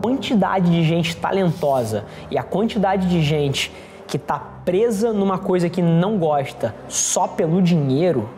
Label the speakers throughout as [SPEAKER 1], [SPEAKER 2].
[SPEAKER 1] Quantidade de gente talentosa e a quantidade de gente que está presa numa coisa que não gosta só pelo dinheiro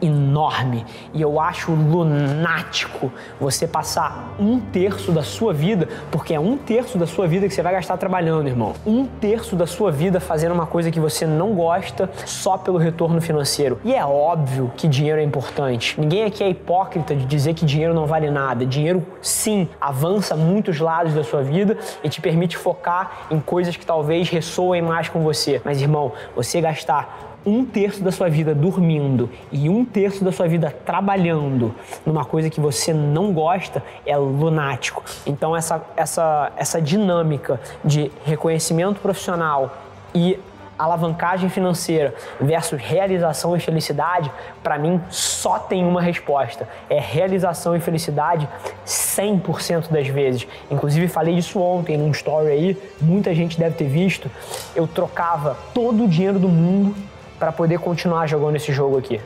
[SPEAKER 1] enorme e eu acho lunático você passar um terço da sua vida, porque é um terço da sua vida que você vai gastar trabalhando, irmão. Um terço da sua vida fazendo uma coisa que você não gosta só pelo retorno financeiro. E é óbvio que dinheiro é importante. Ninguém aqui é hipócrita de dizer que dinheiro não vale nada. Dinheiro, sim, avança muitos lados da sua vida e te permite focar em coisas que talvez ressoem mais com você. Mas, irmão, você gastar um terço da sua vida dormindo e um terço da sua vida trabalhando numa coisa que você não gosta é lunático. Então essa, essa, essa dinâmica de reconhecimento profissional e alavancagem financeira versus realização e felicidade, para mim só tem uma resposta: é realização e felicidade 100% das vezes. Inclusive falei disso ontem num story aí, muita gente deve ter visto. Eu trocava todo o dinheiro do mundo para poder continuar jogando esse jogo aqui.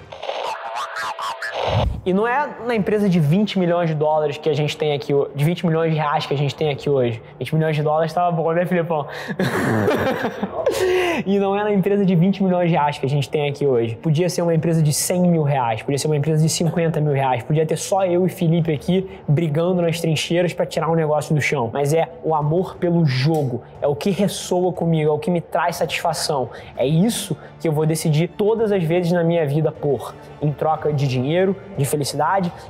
[SPEAKER 1] E não é na empresa de 20 milhões de dólares que a gente tem aqui, de 20 milhões de reais que a gente tem aqui hoje. 20 milhões de dólares estava bom, né, Filipão? e não é na empresa de 20 milhões de reais que a gente tem aqui hoje. Podia ser uma empresa de 100 mil reais, podia ser uma empresa de 50 mil reais, podia ter só eu e Felipe aqui brigando nas trincheiras para tirar um negócio do chão. Mas é o amor pelo jogo, é o que ressoa comigo, é o que me traz satisfação. É isso que eu vou decidir todas as vezes na minha vida por, em troca de dinheiro, de felicidade.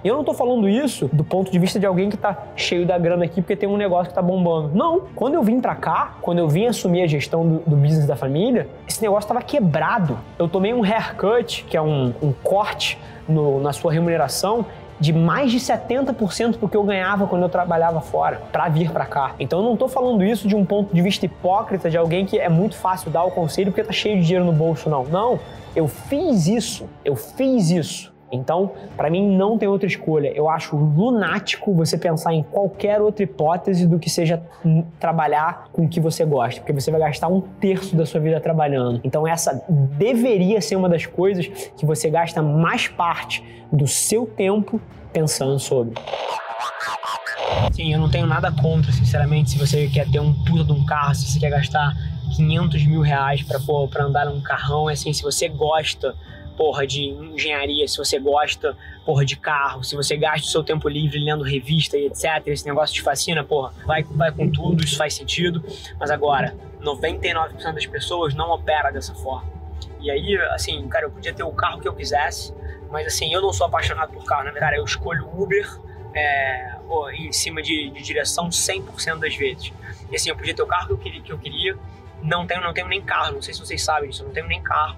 [SPEAKER 1] E eu não tô falando isso do ponto de vista de alguém que tá cheio da grana aqui porque tem um negócio que tá bombando. Não. Quando eu vim pra cá, quando eu vim assumir a gestão do, do business da família, esse negócio tava quebrado. Eu tomei um haircut, que é um, um corte no, na sua remuneração, de mais de 70% do que eu ganhava quando eu trabalhava fora para vir para cá. Então eu não tô falando isso de um ponto de vista hipócrita de alguém que é muito fácil dar o conselho porque tá cheio de dinheiro no bolso, não. Não, eu fiz isso, eu fiz isso então, para mim não tem outra escolha. Eu acho lunático você pensar em qualquer outra hipótese do que seja trabalhar com o que você gosta, porque você vai gastar um terço da sua vida trabalhando. Então, essa deveria ser uma das coisas que você gasta mais parte do seu tempo pensando sobre. Sim, eu não tenho nada contra, sinceramente, se você quer ter um puta de um carro, se você quer gastar 500 mil reais para andar num carrão, é assim, se você gosta porra, de engenharia, se você gosta, porra, de carro, se você gasta o seu tempo livre lendo revista e etc, esse negócio te fascina, porra, vai, vai com tudo, isso faz sentido. Mas agora, 99% das pessoas não opera dessa forma. E aí, assim, cara, eu podia ter o carro que eu quisesse, mas assim, eu não sou apaixonado por carro, na verdade, eu escolho Uber é, em cima de, de direção 100% das vezes. E assim, eu podia ter o carro que eu queria, que eu queria não tenho, não tenho nem carro, não sei se vocês sabem disso, eu não tenho nem carro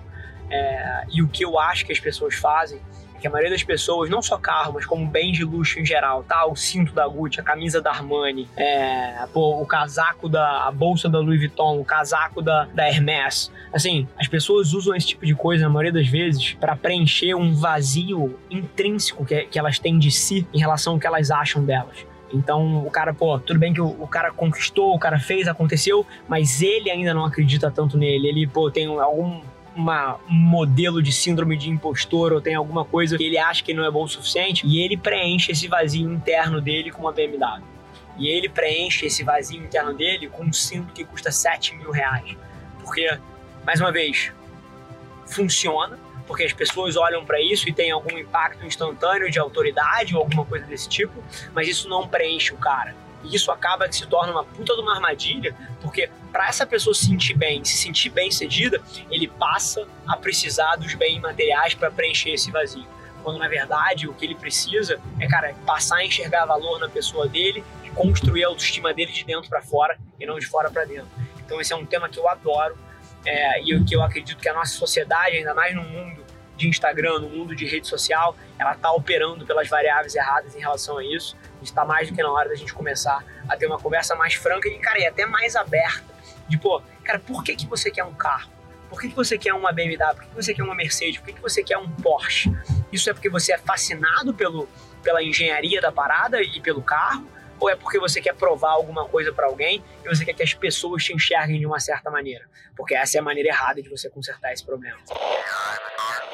[SPEAKER 1] é, e o que eu acho que as pessoas fazem é que a maioria das pessoas, não só carro, mas como bens de luxo em geral, tá? O cinto da Gucci, a camisa da Armani, é, pô, o casaco da a bolsa da Louis Vuitton, o casaco da, da Hermès. Assim, as pessoas usam esse tipo de coisa, na maioria das vezes, para preencher um vazio intrínseco que, que elas têm de si em relação ao que elas acham delas. Então, o cara, pô, tudo bem que o, o, cara conquistou, o cara fez, aconteceu, mas ele ainda não acredita tanto nele. Ele, pô, tem algum um modelo de síndrome de impostor ou tem alguma coisa que ele acha que não é bom o suficiente e ele preenche esse vazio interno dele com uma BMW. E ele preenche esse vazio interno dele com um cinto que custa 7 mil reais. Porque, mais uma vez, funciona, porque as pessoas olham para isso e tem algum impacto instantâneo de autoridade ou alguma coisa desse tipo, mas isso não preenche o cara. E isso acaba que se torna uma puta de uma armadilha, porque para essa pessoa se sentir bem, se sentir bem cedida, ele passa a precisar dos bens materiais para preencher esse vazio. Quando na verdade o que ele precisa é, cara, passar a enxergar valor na pessoa dele, construir a autoestima dele de dentro para fora e não de fora para dentro. Então esse é um tema que eu adoro é, e que eu acredito que a nossa sociedade, ainda mais no mundo de Instagram, no mundo de rede social, ela está operando pelas variáveis erradas em relação a isso. Está mais do que na hora da gente começar a ter uma conversa mais franca e, cara, e até mais aberta. De, pô, cara, por que, que você quer um carro? Por que, que você quer uma BMW? Por que, que você quer uma Mercedes? Por que, que você quer um Porsche? Isso é porque você é fascinado pelo, pela engenharia da parada e pelo carro? Ou é porque você quer provar alguma coisa para alguém e você quer que as pessoas te enxerguem de uma certa maneira? Porque essa é a maneira errada de você consertar esse problema.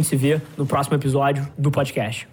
[SPEAKER 1] gente se vê no próximo episódio do podcast.